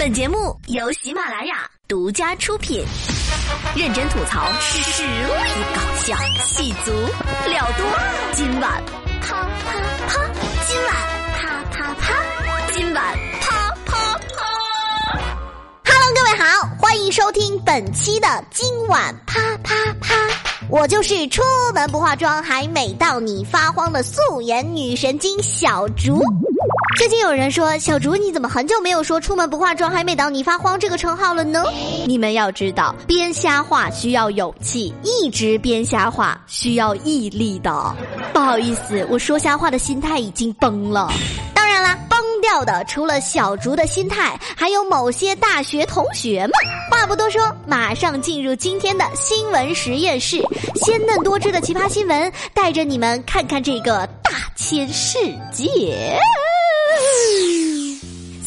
本节目由喜马拉雅独家出品，认真吐槽，实力搞笑，戏足料多。今晚啪啪啪，今晚啪啪啪，今晚啪啪啪。Hello，各位好，欢迎收听本期的今晚啪啪啪。我就是出门不化妆还美到你发慌的素颜女神经小竹。最近有人说小竹你怎么很久没有说出门不化妆还美到你发慌这个称号了呢？你们要知道，编瞎话需要勇气，一直编瞎话需要毅力的。不好意思，我说瞎话的心态已经崩了。掉的除了小竹的心态，还有某些大学同学们。话不多说，马上进入今天的新闻实验室，鲜嫩多汁的奇葩新闻，带着你们看看这个大千世界。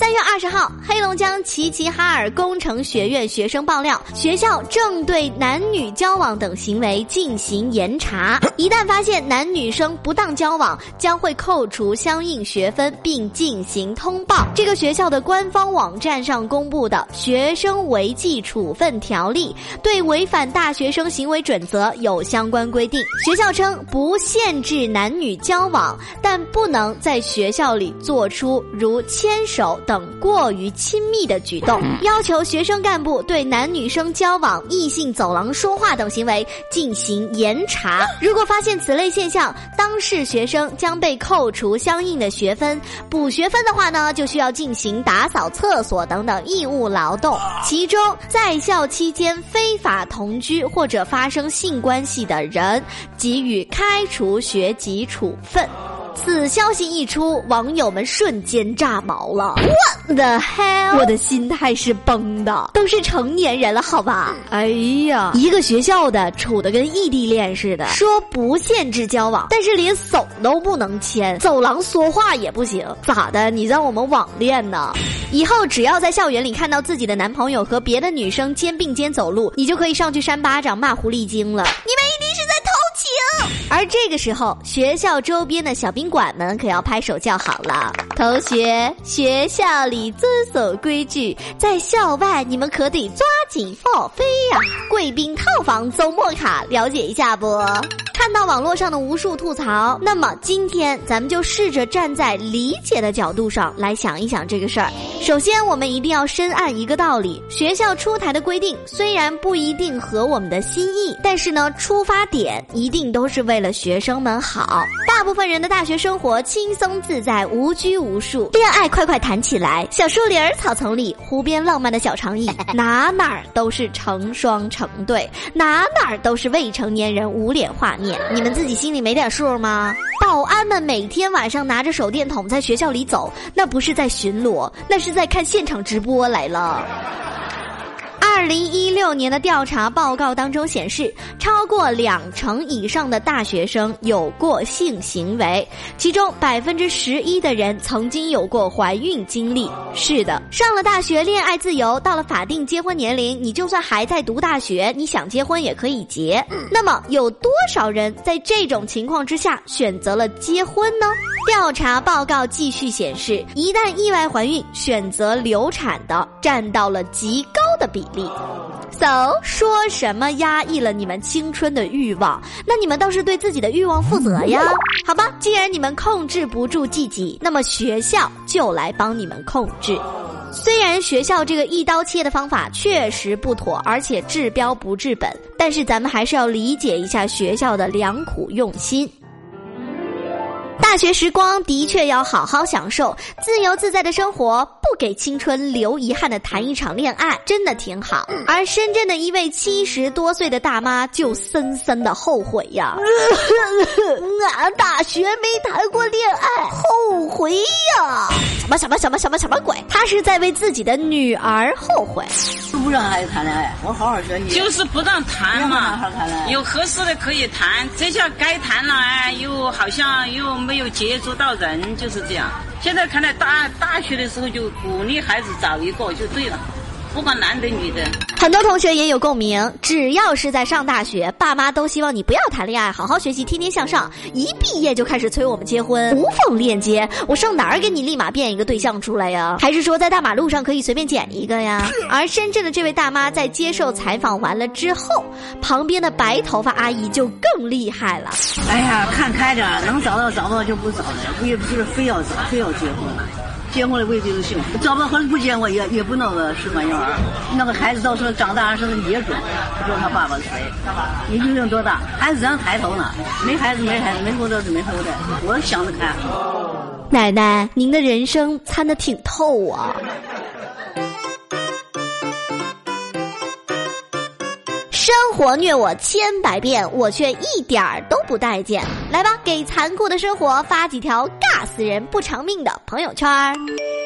三月二十号，黑龙江齐齐哈尔工程学院学生爆料，学校正对男女交往等行为进行严查，一旦发现男女生不当交往，将会扣除相应学分并进行通报。这个学校的官方网站上公布的《学生违纪处分条例》对违反大学生行为准则有相关规定。学校称不限制男女交往，但不能在学校里做出如牵手等。等过于亲密的举动，要求学生干部对男女生交往、异性走廊说话等行为进行严查。如果发现此类现象，当事学生将被扣除相应的学分。补学分的话呢，就需要进行打扫厕所等等义务劳动。其中，在校期间非法同居或者发生性关系的人，给予开除学籍处分。此消息一出，网友们瞬间炸毛了。What the hell！我的心态是崩的，都是成年人了，好吧？哎呀，一个学校的处的跟异地恋似的，说不限制交往，但是连手都不能牵，走廊说话也不行，咋的？你让我们网恋呢？以后只要在校园里看到自己的男朋友和别的女生肩并肩走路，你就可以上去扇巴掌骂狐狸精了。你们一定是在偷情。而这个时候，学校周边的小宾馆们可要拍手叫好了。同学，学校里遵守规矩，在校外你们可得抓紧放飞呀！贵宾套房周末卡，了解一下不？看到网络上的无数吐槽，那么今天咱们就试着站在理解的角度上来想一想这个事儿。首先，我们一定要深谙一个道理：学校出台的规定虽然不一定合我们的心意，但是呢，出发点一定都是为了学生们好。大部分人的大学生活轻松自在，无拘无束，恋爱快快谈起来。小树林、草丛里、湖边浪漫的小长椅，哪哪儿都是成双成对，哪哪儿都是未成年人捂脸画面。你们自己心里没点数吗？保安们每天晚上拿着手电筒在学校里走，那不是在巡逻，那是在看现场直播来了。二零一六年的调查报告当中显示，超过两成以上的大学生有过性行为，其中百分之十一的人曾经有过怀孕经历。是的，上了大学，恋爱自由，到了法定结婚年龄，你就算还在读大学，你想结婚也可以结。那么，有多少人在这种情况之下选择了结婚呢？调查报告继续显示，一旦意外怀孕，选择流产的占到了极高的比例。So 说什么压抑了你们青春的欲望？那你们倒是对自己的欲望负责呀？好吧，既然你们控制不住自己，那么学校就来帮你们控制。虽然学校这个一刀切的方法确实不妥，而且治标不治本，但是咱们还是要理解一下学校的良苦用心。大学时光的确要好好享受，自由自在的生活，给青春留遗憾的谈一场恋爱，真的挺好。而深圳的一位七十多岁的大妈就深深的后悔呀，俺 大学没谈过恋爱，后悔呀！什么什么什么什么什么鬼？他是在为自己的女儿后悔。不让孩子谈恋爱，我好好学习。就是不让谈嘛，好谈恋爱。有合适的可以谈，这下该谈了哎，又好像又没有接触到人，就是这样。现在看来，大大学的时候就鼓励孩子找一个就对了。不管男的女的。很多同学也有共鸣，只要是在上大学，爸妈都希望你不要谈恋爱，好好学习，天天向上。一毕业就开始催我们结婚，无缝链接。我上哪儿给你立马变一个对象出来呀？还是说在大马路上可以随便捡一个呀？而深圳的这位大妈在接受采访完了之后，旁边的白头发阿姨就更厉害了。哎呀，看开着，能找到找到就不找了，不也不是非要找，非要结婚。结婚了未必就幸福，找不到合适不结婚也也不那个试管婴儿，那个孩子到时候长大是个野种，不知道他爸爸是谁，你究竟多大？孩子咱抬头呢，没孩子没孩子，没后代是没后代，我想得开。奶奶，您的人生参的挺透啊。活虐我千百遍，我却一点儿都不待见。来吧，给残酷的生活发几条尬死人不偿命的朋友圈儿。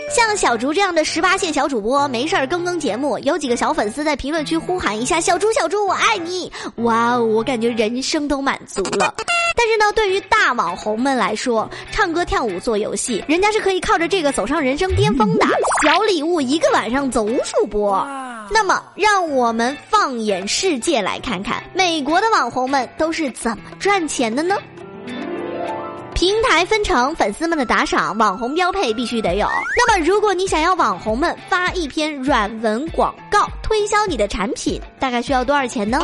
像小竹这样的十八线小主播，没事儿更更节目，有几个小粉丝在评论区呼喊一下“小猪小猪我爱你”，哇哦，我感觉人生都满足了。但是呢，对于大网红们来说，唱歌跳舞做游戏，人家是可以靠着这个走上人生巅峰的。小礼物一个晚上走无数波。那么，让我们放眼世界来看看，美国的网红们都是怎么赚钱的呢？平台分成，粉丝们的打赏，网红标配必须得有。那么，如果你想要网红们发一篇软文广告推销你的产品，大概需要多少钱呢？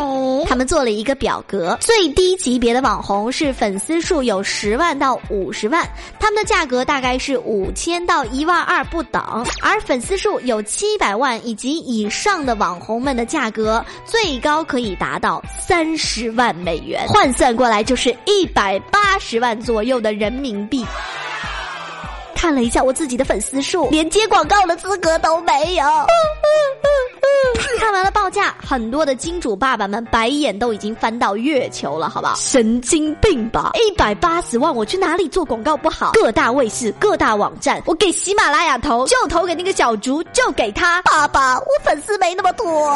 他们做了一个表格，最低级别的网红是粉丝数有十万到五十万，他们的价格大概是五千到一万二不等；而粉丝数有七百万以及以上的网红们的价格最高可以达到三十万美元，换算过来就是一百八十万左右。的人民币，看了一下我自己的粉丝数，连接广告的资格都没有。看完了报价，很多的金主爸爸们白眼都已经翻到月球了，好不好？神经病吧！一百八十万，我去哪里做广告不好？各大卫视、各大网站，我给喜马拉雅投，就投给那个小竹，就给他。爸爸，我粉丝没那么多。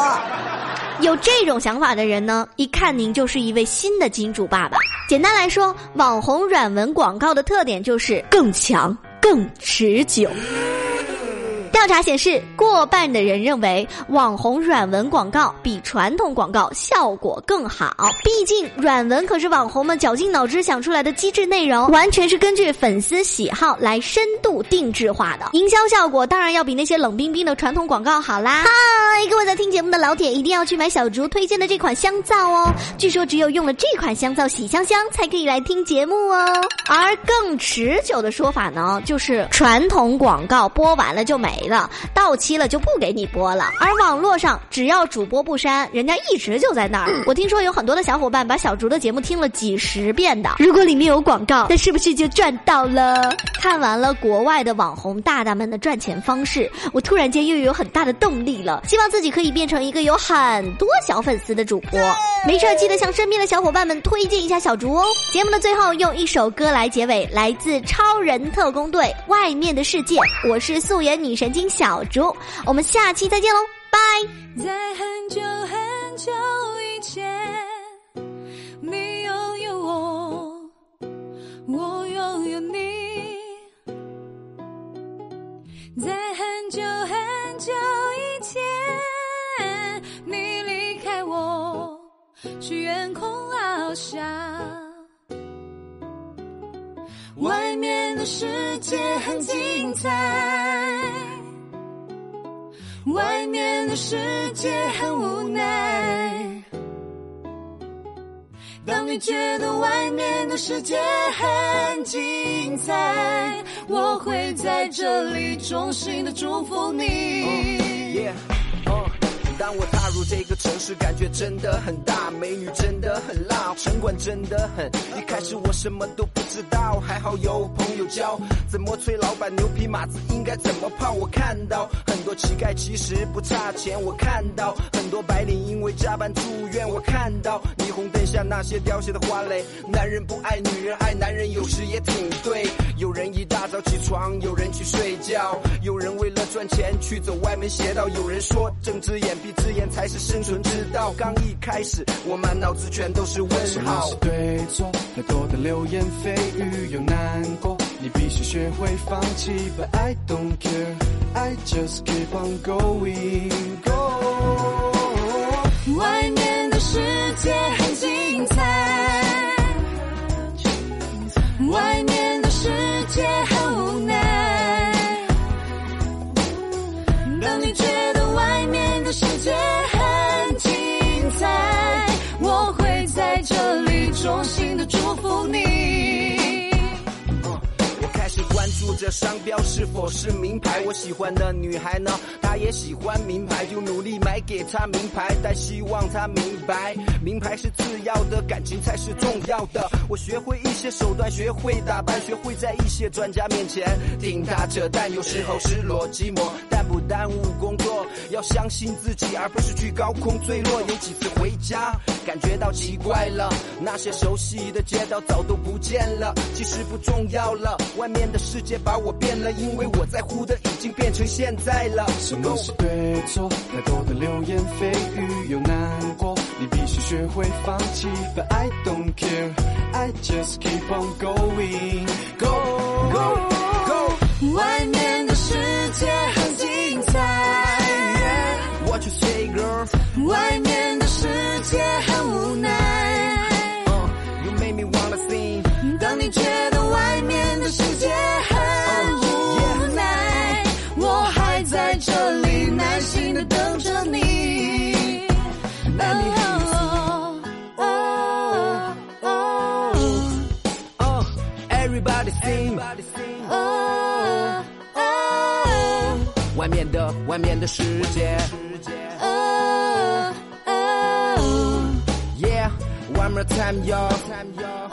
有这种想法的人呢，一看您就是一位新的金主爸爸。简单来说，网红软文广告的特点就是更强、更持久。调查显示，过半的人认为网红软文广告比传统广告效果更好。毕竟，软文可是网红们绞尽脑汁想出来的机制内容，完全是根据粉丝喜好来深度定制化的。营销效果当然要比那些冷冰冰的传统广告好啦。嗨，各位在听节目的老铁，一定要去买小竹推荐的这款香皂哦！据说只有用了这款香皂洗香香，才可以来听节目哦。而更持久的说法呢，就是传统广告播完了就没。了到期了就不给你播了，而网络上只要主播不删，人家一直就在那儿。我听说有很多的小伙伴把小竹的节目听了几十遍的，如果里面有广告，那是不是就赚到了？看完了国外的网红大大们的赚钱方式，我突然间又有很大的动力了，希望自己可以变成一个有很多小粉丝的主播。没事记得向身边的小伙伴们推荐一下小竹哦。节目的最后用一首歌来结尾，来自超人特工队《外面的世界》，我是素颜女神。金小猪，我们下期再见喽，拜。在很久很久以前，你拥有我，我拥有你。在很久很久以前，你离开我，去远空翱翔。外面的世界很精彩。外面的世界很无奈。当你觉得外面的世界很精彩，我会在这里衷心的祝福你。当我踏入这个城市，感觉真的很大，美女真的很辣，城管真的很。一开始我什么都不知道，还好有朋友教，怎么吹老板牛皮马子应该怎么泡。我看到很多乞丐其实不差钱，我看到很多白领因为加班住院，我看到霓虹灯下那些凋谢的花蕾。男人不爱女人，爱男人有时也挺对。有人一大早起床，有人去睡觉，有人为了赚钱去走歪门邪道，有人说睁只眼闭。只眼才是生存之道。刚一开始，我满脑子全都是问号。什么是对错？太多的流言蜚语难过，你必须学会放弃。But I don't care, I just keep on going. Go. 外面的世界这商标是否是名牌，我喜欢的女孩呢，她也喜欢名牌，就努力买给她名牌，但希望她明白，名牌是次要的，感情才是重要的。我学会一些手段，学会打扮，学会在一些专家面前挺大扯淡，有时候失落寂寞，不耽误工作，要相信自己，而不是去高空坠落。有几次回家，感觉到奇怪了，那些熟悉的街道早都不见了，其实不重要了，外面的世界把我变了，因为我在乎的已经变成现在了。什么是对错？太多的流言蜚语又难过，你必须学会放弃。But I don't care, I just keep on going. Go go go，外面世界很无奈。Uh, you make me wanna。当你觉得外面的世界很无奈，我还在这里耐心的等着你。哦哦哦 Uh, everybody sing。哦哦外面的外面的世界 Summertime, time, y'all.